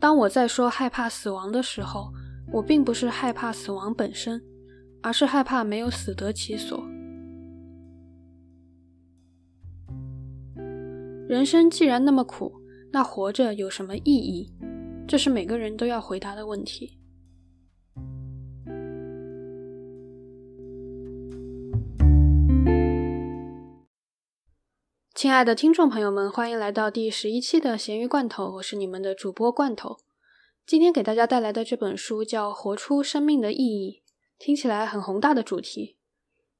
当我在说害怕死亡的时候，我并不是害怕死亡本身，而是害怕没有死得其所。人生既然那么苦，那活着有什么意义？这是每个人都要回答的问题。亲爱的听众朋友们，欢迎来到第十一期的咸鱼罐头，我是你们的主播罐头。今天给大家带来的这本书叫《活出生命的意义》，听起来很宏大的主题。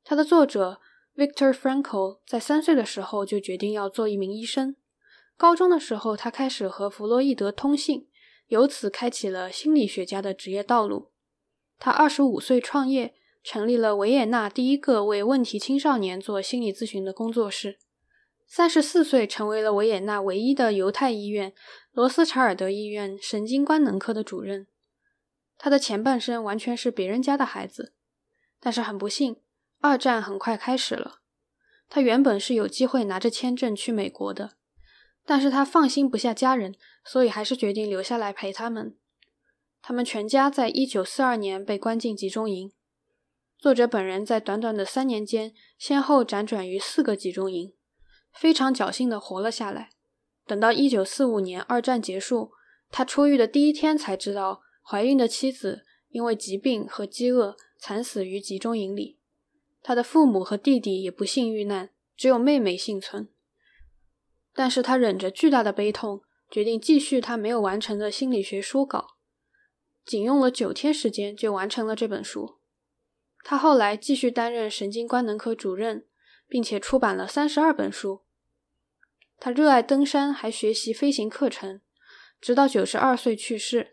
它的作者 Victor Frankl 在三岁的时候就决定要做一名医生。高中的时候，他开始和弗洛伊德通信，由此开启了心理学家的职业道路。他二十五岁创业，成立了维也纳第一个为问题青少年做心理咨询的工作室。三十四岁，成为了维也纳唯一的犹太医院——罗斯查尔德医院神经官能科的主任。他的前半生完全是别人家的孩子，但是很不幸，二战很快开始了。他原本是有机会拿着签证去美国的，但是他放心不下家人，所以还是决定留下来陪他们。他们全家在一九四二年被关进集中营。作者本人在短短的三年间，先后辗转于四个集中营。非常侥幸地活了下来。等到1945年二战结束，他出狱的第一天才知道，怀孕的妻子因为疾病和饥饿惨死于集中营里。他的父母和弟弟也不幸遇难，只有妹妹幸存。但是他忍着巨大的悲痛，决定继续他没有完成的心理学书稿。仅用了九天时间就完成了这本书。他后来继续担任神经官能科主任。并且出版了三十二本书。他热爱登山，还学习飞行课程，直到九十二岁去世，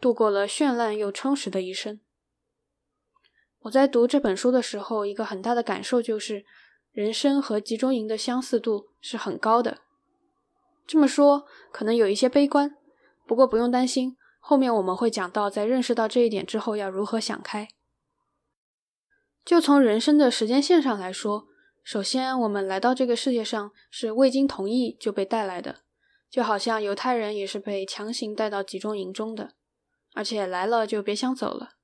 度过了绚烂又充实的一生。我在读这本书的时候，一个很大的感受就是，人生和集中营的相似度是很高的。这么说可能有一些悲观，不过不用担心，后面我们会讲到，在认识到这一点之后要如何想开。就从人生的时间线上来说。首先，我们来到这个世界上是未经同意就被带来的，就好像犹太人也是被强行带到集中营中的，而且来了就别想走了。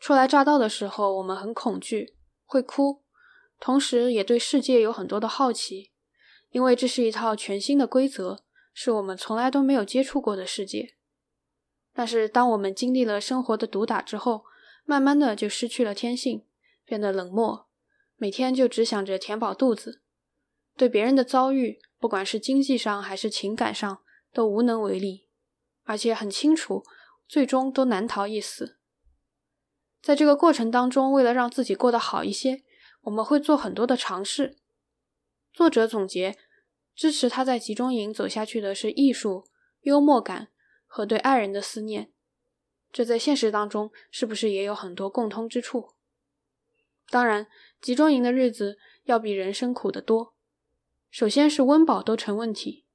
初来乍到的时候，我们很恐惧，会哭，同时也对世界有很多的好奇，因为这是一套全新的规则，是我们从来都没有接触过的世界。但是，当我们经历了生活的毒打之后，慢慢的就失去了天性，变得冷漠。每天就只想着填饱肚子，对别人的遭遇，不管是经济上还是情感上，都无能为力，而且很清楚，最终都难逃一死。在这个过程当中，为了让自己过得好一些，我们会做很多的尝试。作者总结，支持他在集中营走下去的是艺术、幽默感和对爱人的思念。这在现实当中是不是也有很多共通之处？当然。集中营的日子要比人生苦得多。首先是温饱都成问题，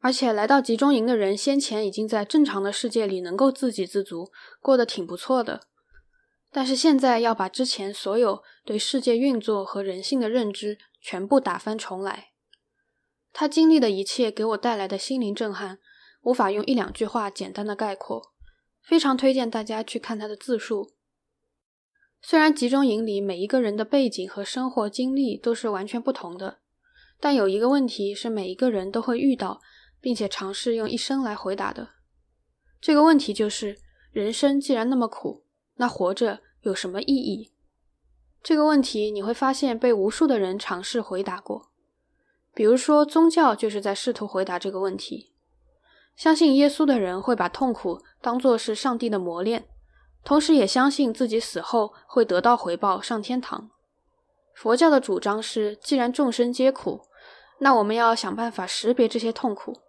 而且来到集中营的人先前已经在正常的世界里能够自给自足，过得挺不错的。但是现在要把之前所有对世界运作和人性的认知全部打翻重来。他经历的一切给我带来的心灵震撼，无法用一两句话简单的概括。非常推荐大家去看他的自述。虽然集中营里每一个人的背景和生活经历都是完全不同的，但有一个问题是每一个人都会遇到，并且尝试用一生来回答的。这个问题就是：人生既然那么苦，那活着有什么意义？这个问题你会发现被无数的人尝试回答过。比如说，宗教就是在试图回答这个问题。相信耶稣的人会把痛苦当作是上帝的磨练。同时也相信自己死后会得到回报，上天堂。佛教的主张是，既然众生皆苦，那我们要想办法识别这些痛苦，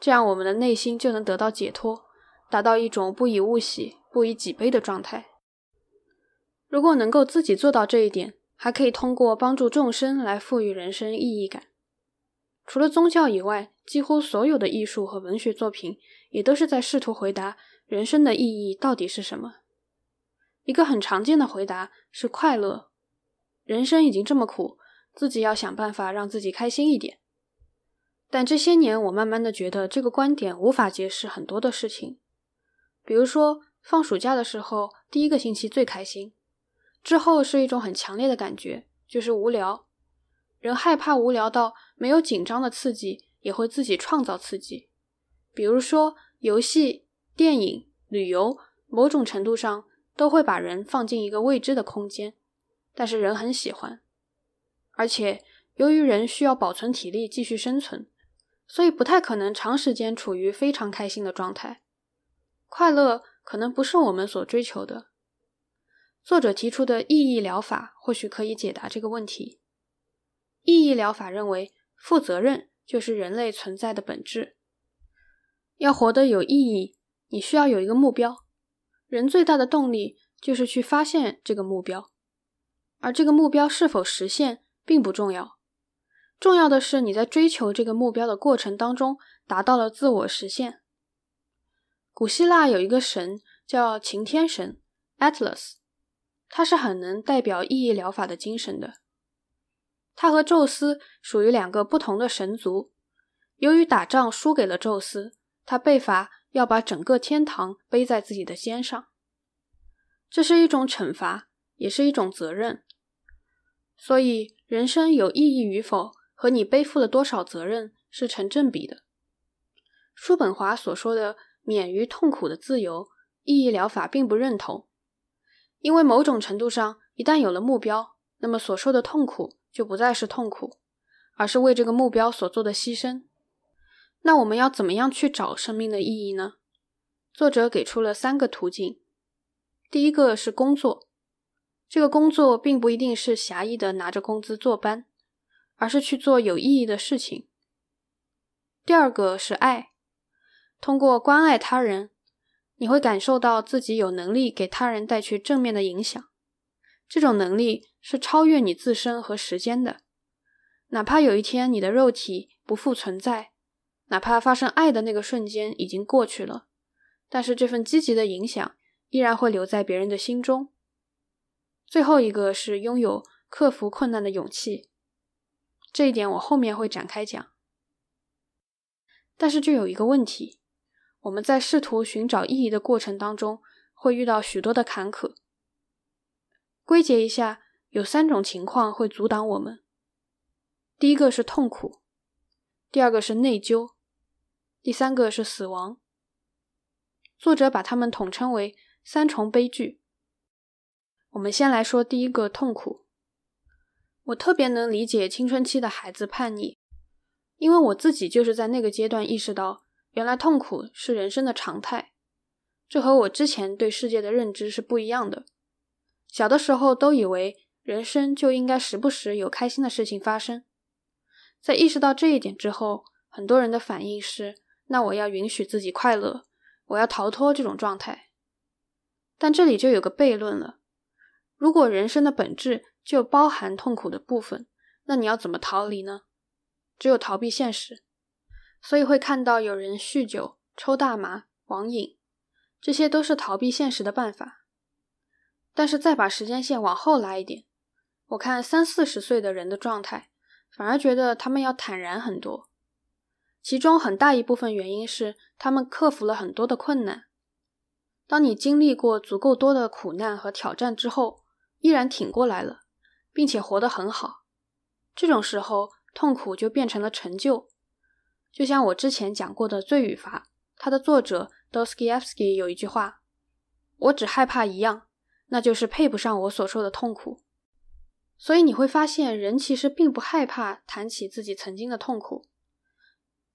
这样我们的内心就能得到解脱，达到一种不以物喜、不以己悲的状态。如果能够自己做到这一点，还可以通过帮助众生来赋予人生意义感。除了宗教以外，几乎所有的艺术和文学作品也都是在试图回答人生的意义到底是什么。一个很常见的回答是快乐。人生已经这么苦，自己要想办法让自己开心一点。但这些年，我慢慢的觉得这个观点无法解释很多的事情，比如说放暑假的时候，第一个星期最开心，之后是一种很强烈的感觉，就是无聊。人害怕无聊到没有紧张的刺激，也会自己创造刺激，比如说游戏、电影、旅游，某种程度上都会把人放进一个未知的空间，但是人很喜欢，而且由于人需要保存体力继续生存。所以不太可能长时间处于非常开心的状态，快乐可能不是我们所追求的。作者提出的意义疗法或许可以解答这个问题。意义疗法认为，负责任就是人类存在的本质。要活得有意义，你需要有一个目标。人最大的动力就是去发现这个目标，而这个目标是否实现并不重要。重要的是，你在追求这个目标的过程当中，达到了自我实现。古希腊有一个神叫晴天神 Atlas，他是很能代表意义疗法的精神的。他和宙斯属于两个不同的神族。由于打仗输给了宙斯，他被罚要把整个天堂背在自己的肩上。这是一种惩罚，也是一种责任。所以，人生有意义与否？和你背负了多少责任是成正比的。叔本华所说的免于痛苦的自由，意义疗法并不认同，因为某种程度上，一旦有了目标，那么所受的痛苦就不再是痛苦，而是为这个目标所做的牺牲。那我们要怎么样去找生命的意义呢？作者给出了三个途径。第一个是工作，这个工作并不一定是狭义的拿着工资坐班。而是去做有意义的事情。第二个是爱，通过关爱他人，你会感受到自己有能力给他人带去正面的影响。这种能力是超越你自身和时间的。哪怕有一天你的肉体不复存在，哪怕发生爱的那个瞬间已经过去了，但是这份积极的影响依然会留在别人的心中。最后一个是拥有克服困难的勇气。这一点我后面会展开讲，但是就有一个问题，我们在试图寻找意义的过程当中，会遇到许多的坎坷。归结一下，有三种情况会阻挡我们：第一个是痛苦，第二个是内疚，第三个是死亡。作者把它们统称为三重悲剧。我们先来说第一个痛苦。我特别能理解青春期的孩子叛逆，因为我自己就是在那个阶段意识到，原来痛苦是人生的常态。这和我之前对世界的认知是不一样的。小的时候都以为人生就应该时不时有开心的事情发生，在意识到这一点之后，很多人的反应是：那我要允许自己快乐，我要逃脱这种状态。但这里就有个悖论了：如果人生的本质，就包含痛苦的部分，那你要怎么逃离呢？只有逃避现实，所以会看到有人酗酒、抽大麻、网瘾，这些都是逃避现实的办法。但是再把时间线往后拉一点，我看三四十岁的人的状态，反而觉得他们要坦然很多。其中很大一部分原因是他们克服了很多的困难。当你经历过足够多的苦难和挑战之后，依然挺过来了。并且活得很好，这种时候痛苦就变成了成就。就像我之前讲过的《罪与罚》，它的作者 Dostoevsky 有一句话：“我只害怕一样，那就是配不上我所受的痛苦。”所以你会发现，人其实并不害怕谈起自己曾经的痛苦，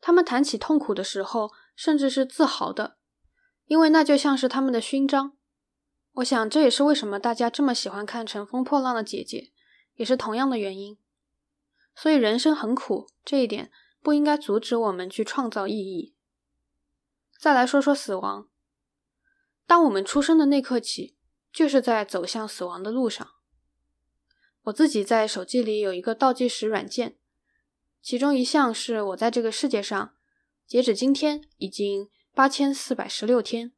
他们谈起痛苦的时候，甚至是自豪的，因为那就像是他们的勋章。我想这也是为什么大家这么喜欢看《乘风破浪的姐姐》。也是同样的原因，所以人生很苦，这一点不应该阻止我们去创造意义。再来说说死亡，当我们出生的那刻起，就是在走向死亡的路上。我自己在手机里有一个倒计时软件，其中一项是我在这个世界上，截止今天已经八千四百十六天，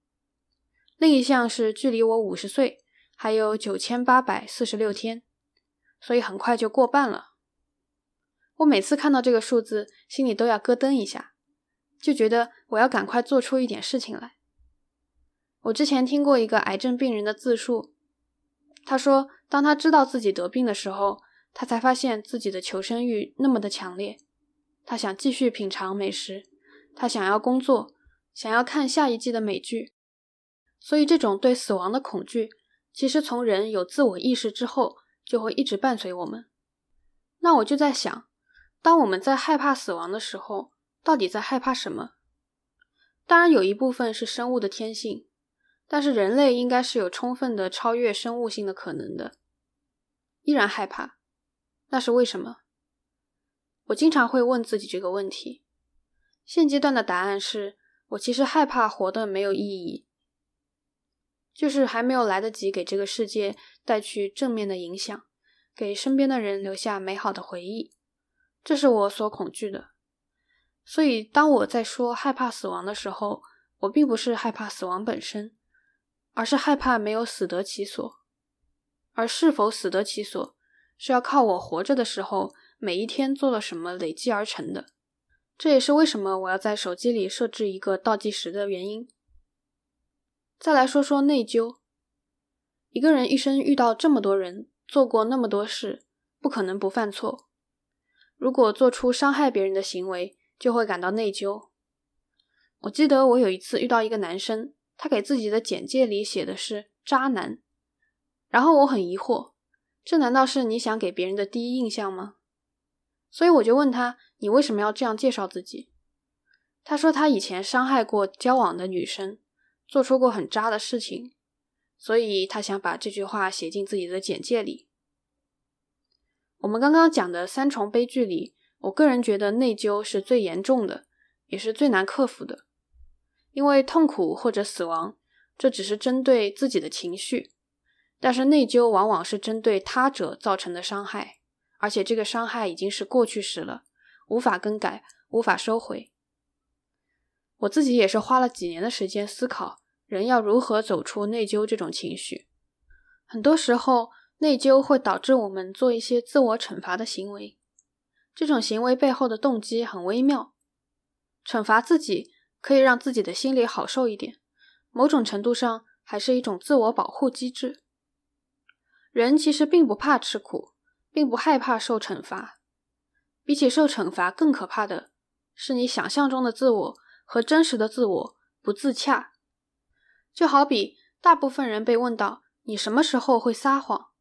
另一项是距离我五十岁还有九千八百四十六天。所以很快就过半了。我每次看到这个数字，心里都要咯噔一下，就觉得我要赶快做出一点事情来。我之前听过一个癌症病人的自述，他说，当他知道自己得病的时候，他才发现自己的求生欲那么的强烈，他想继续品尝美食，他想要工作，想要看下一季的美剧。所以，这种对死亡的恐惧，其实从人有自我意识之后，就会一直伴随我们。那我就在想，当我们在害怕死亡的时候，到底在害怕什么？当然，有一部分是生物的天性，但是人类应该是有充分的超越生物性的可能的。依然害怕，那是为什么？我经常会问自己这个问题。现阶段的答案是我其实害怕活得没有意义。就是还没有来得及给这个世界带去正面的影响，给身边的人留下美好的回忆，这是我所恐惧的。所以，当我在说害怕死亡的时候，我并不是害怕死亡本身，而是害怕没有死得其所。而是否死得其所，是要靠我活着的时候每一天做了什么累积而成的。这也是为什么我要在手机里设置一个倒计时的原因。再来说说内疚。一个人一生遇到这么多人，做过那么多事，不可能不犯错。如果做出伤害别人的行为，就会感到内疚。我记得我有一次遇到一个男生，他给自己的简介里写的是“渣男”，然后我很疑惑，这难道是你想给别人的第一印象吗？所以我就问他：“你为什么要这样介绍自己？”他说他以前伤害过交往的女生。做出过很渣的事情，所以他想把这句话写进自己的简介里。我们刚刚讲的三重悲剧里，我个人觉得内疚是最严重的，也是最难克服的。因为痛苦或者死亡，这只是针对自己的情绪，但是内疚往往是针对他者造成的伤害，而且这个伤害已经是过去时了，无法更改，无法收回。我自己也是花了几年的时间思考。人要如何走出内疚这种情绪？很多时候，内疚会导致我们做一些自我惩罚的行为。这种行为背后的动机很微妙。惩罚自己可以让自己的心里好受一点，某种程度上还是一种自我保护机制。人其实并不怕吃苦，并不害怕受惩罚。比起受惩罚，更可怕的是你想象中的自我和真实的自我不自洽。就好比大部分人被问到你什么时候会撒谎，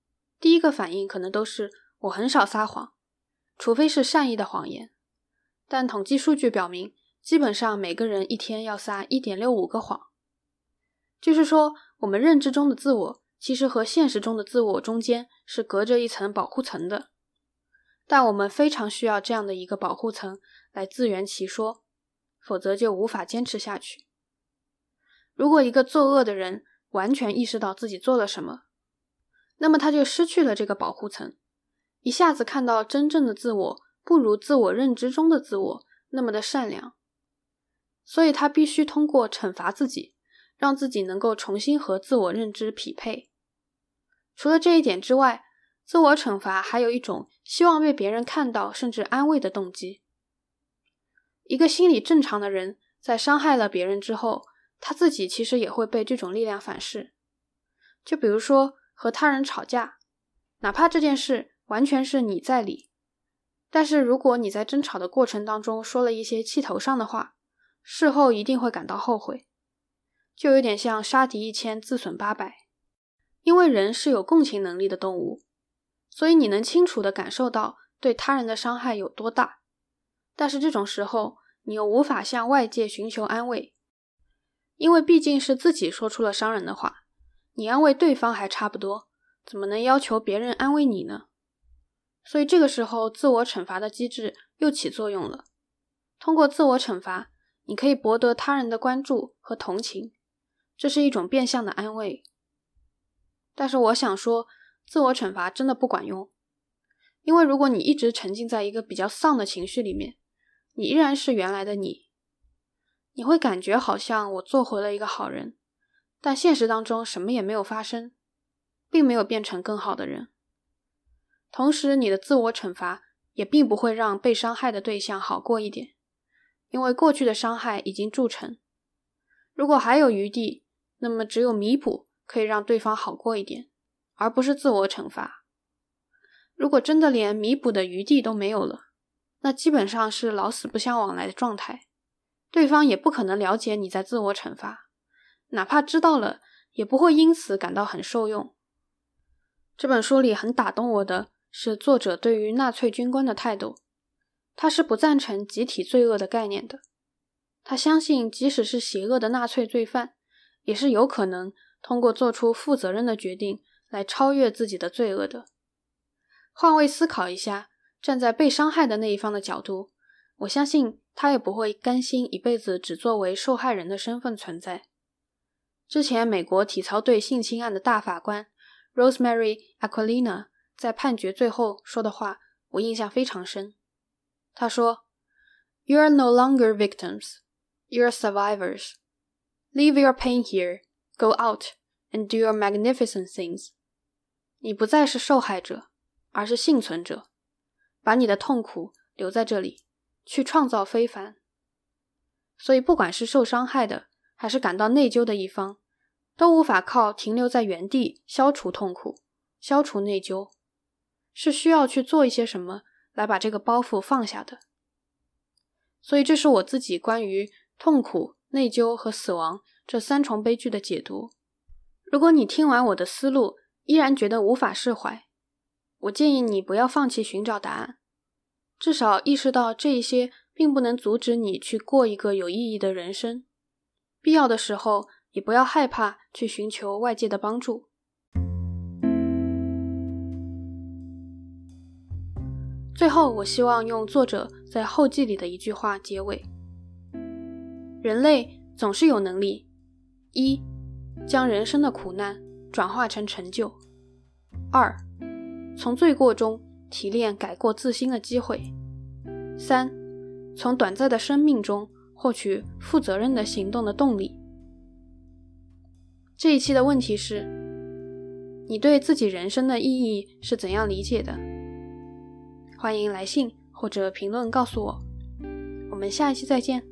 第一个反应可能都是我很少撒谎，除非是善意的谎言。但统计数据表明，基本上每个人一天要撒一点六五个谎。就是说，我们认知中的自我其实和现实中的自我中间是隔着一层保护层的，但我们非常需要这样的一个保护层来自圆其说，否则就无法坚持下去。如果一个作恶的人完全意识到自己做了什么，那么他就失去了这个保护层，一下子看到真正的自我不如自我认知中的自我那么的善良，所以他必须通过惩罚自己，让自己能够重新和自我认知匹配。除了这一点之外，自我惩罚还有一种希望被别人看到甚至安慰的动机。一个心理正常的人在伤害了别人之后。他自己其实也会被这种力量反噬，就比如说和他人吵架，哪怕这件事完全是你在理，但是如果你在争吵的过程当中说了一些气头上的话，事后一定会感到后悔，就有点像杀敌一千自损八百。因为人是有共情能力的动物，所以你能清楚的感受到对他人的伤害有多大，但是这种时候你又无法向外界寻求安慰。因为毕竟是自己说出了伤人的话，你安慰对方还差不多，怎么能要求别人安慰你呢？所以这个时候，自我惩罚的机制又起作用了。通过自我惩罚，你可以博得他人的关注和同情，这是一种变相的安慰。但是我想说，自我惩罚真的不管用，因为如果你一直沉浸在一个比较丧的情绪里面，你依然是原来的你。你会感觉好像我做回了一个好人，但现实当中什么也没有发生，并没有变成更好的人。同时，你的自我惩罚也并不会让被伤害的对象好过一点，因为过去的伤害已经铸成。如果还有余地，那么只有弥补可以让对方好过一点，而不是自我惩罚。如果真的连弥补的余地都没有了，那基本上是老死不相往来的状态，对方也不可能了解你在自我惩罚，哪怕知道了，也不会因此感到很受用。这本书里很打动我的是作者对于纳粹军官的态度，他是不赞成集体罪恶的概念的，他相信即使是邪恶的纳粹罪犯，也是有可能通过做出负责任的决定来超越自己的罪恶的。换位思考一下，站在被伤害的那一方的角度，我相信他也不会甘心一辈子只作为受害人的身份存在。之前美国体操队性侵案的大法官。Rosemary Aquilina 在判决最后说的话，我印象非常深。他说：“You are no longer victims, you are survivors. Leave your pain here, go out and do your magnificent things.” 你不再是受害者，而是幸存者。把你的痛苦留在这里，去创造非凡。所以，不管是受伤害的，还是感到内疚的一方。都无法靠停留在原地消除痛苦、消除内疚，是需要去做一些什么来把这个包袱放下的。所以，这是我自己关于痛苦、内疚和死亡这三重悲剧的解读。如果你听完我的思路依然觉得无法释怀，我建议你不要放弃寻找答案，至少意识到这一些并不能阻止你去过一个有意义的人生。必要的时候。也不要害怕去寻求外界的帮助。最后，我希望用作者在后记里的一句话结尾：人类总是有能力，一将人生的苦难转化成成就；二从罪过中提炼改过自新的机会；三从短暂的生命中获取负责任的行动的动力。这一期的问题是：你对自己人生的意义是怎样理解的？欢迎来信或者评论告诉我。我们下一期再见。